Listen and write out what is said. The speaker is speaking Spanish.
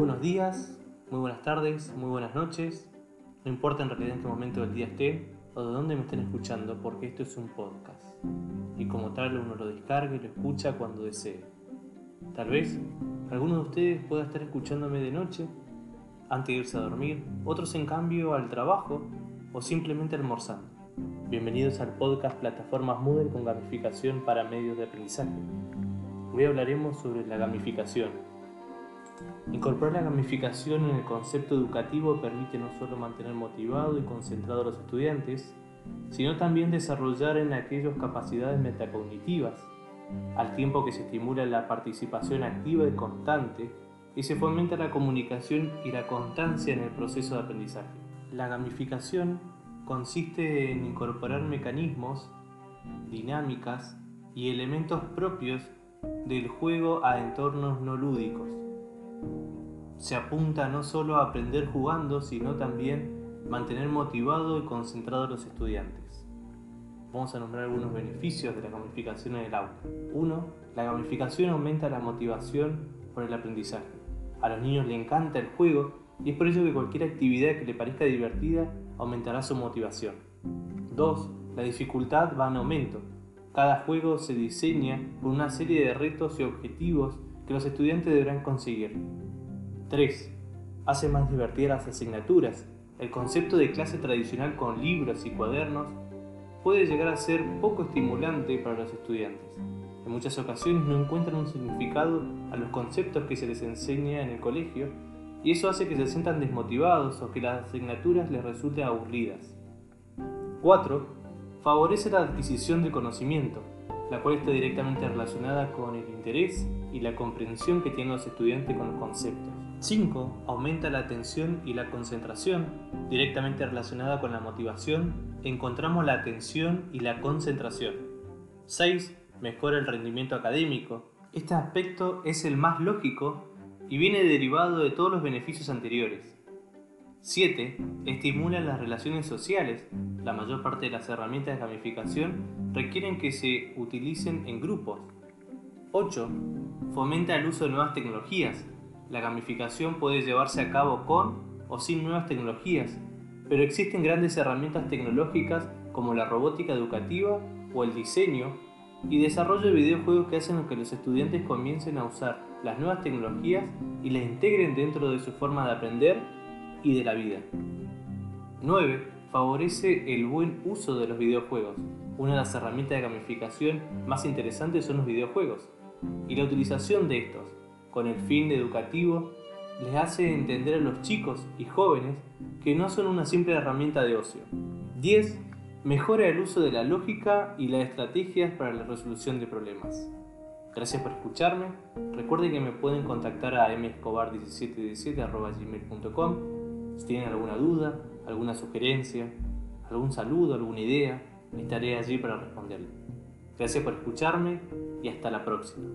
buenos días, muy buenas tardes, muy buenas noches. No importa en realidad en qué momento del día esté o de dónde me estén escuchando, porque esto es un podcast. Y como tal uno lo descarga y lo escucha cuando desee. Tal vez algunos de ustedes pueda estar escuchándome de noche, antes de irse a dormir, otros en cambio al trabajo o simplemente almorzando. Bienvenidos al podcast Plataformas Moodle con gamificación para medios de aprendizaje. Hoy hablaremos sobre la gamificación Incorporar la gamificación en el concepto educativo permite no solo mantener motivado y concentrado a los estudiantes, sino también desarrollar en aquellos capacidades metacognitivas, al tiempo que se estimula la participación activa y constante y se fomenta la comunicación y la constancia en el proceso de aprendizaje. La gamificación consiste en incorporar mecanismos, dinámicas y elementos propios del juego a entornos no lúdicos se apunta no solo a aprender jugando, sino también mantener motivado y concentrado a los estudiantes. Vamos a nombrar algunos beneficios de la gamificación en el aula. 1. La gamificación aumenta la motivación por el aprendizaje. A los niños les encanta el juego y es por ello que cualquier actividad que le parezca divertida aumentará su motivación. 2. La dificultad va en aumento. Cada juego se diseña con una serie de retos y objetivos que los estudiantes deberán conseguir. 3. Hace más divertidas las asignaturas. El concepto de clase tradicional con libros y cuadernos puede llegar a ser poco estimulante para los estudiantes. En muchas ocasiones no encuentran un significado a los conceptos que se les enseña en el colegio y eso hace que se sientan desmotivados o que las asignaturas les resulten aburridas. 4. Favorece la adquisición de conocimiento la cual está directamente relacionada con el interés y la comprensión que tienen los estudiantes con los conceptos. 5. Aumenta la atención y la concentración, directamente relacionada con la motivación, encontramos la atención y la concentración. 6. Mejora el rendimiento académico. Este aspecto es el más lógico y viene derivado de todos los beneficios anteriores. 7. Estimula las relaciones sociales. La mayor parte de las herramientas de gamificación requieren que se utilicen en grupos. 8. Fomenta el uso de nuevas tecnologías. La gamificación puede llevarse a cabo con o sin nuevas tecnologías, pero existen grandes herramientas tecnológicas como la robótica educativa o el diseño y desarrollo de videojuegos que hacen que los estudiantes comiencen a usar las nuevas tecnologías y las integren dentro de su forma de aprender y de la vida. 9. Favorece el buen uso de los videojuegos. Una de las herramientas de gamificación más interesantes son los videojuegos, y la utilización de estos, con el fin educativo, les hace entender a los chicos y jóvenes que no son una simple herramienta de ocio. 10. Mejora el uso de la lógica y las estrategias para la resolución de problemas. Gracias por escucharme. Recuerden que me pueden contactar a mescobar1717.gmail.com si tienen alguna duda, alguna sugerencia, algún saludo, alguna idea, estaré allí para responderle. Gracias por escucharme y hasta la próxima.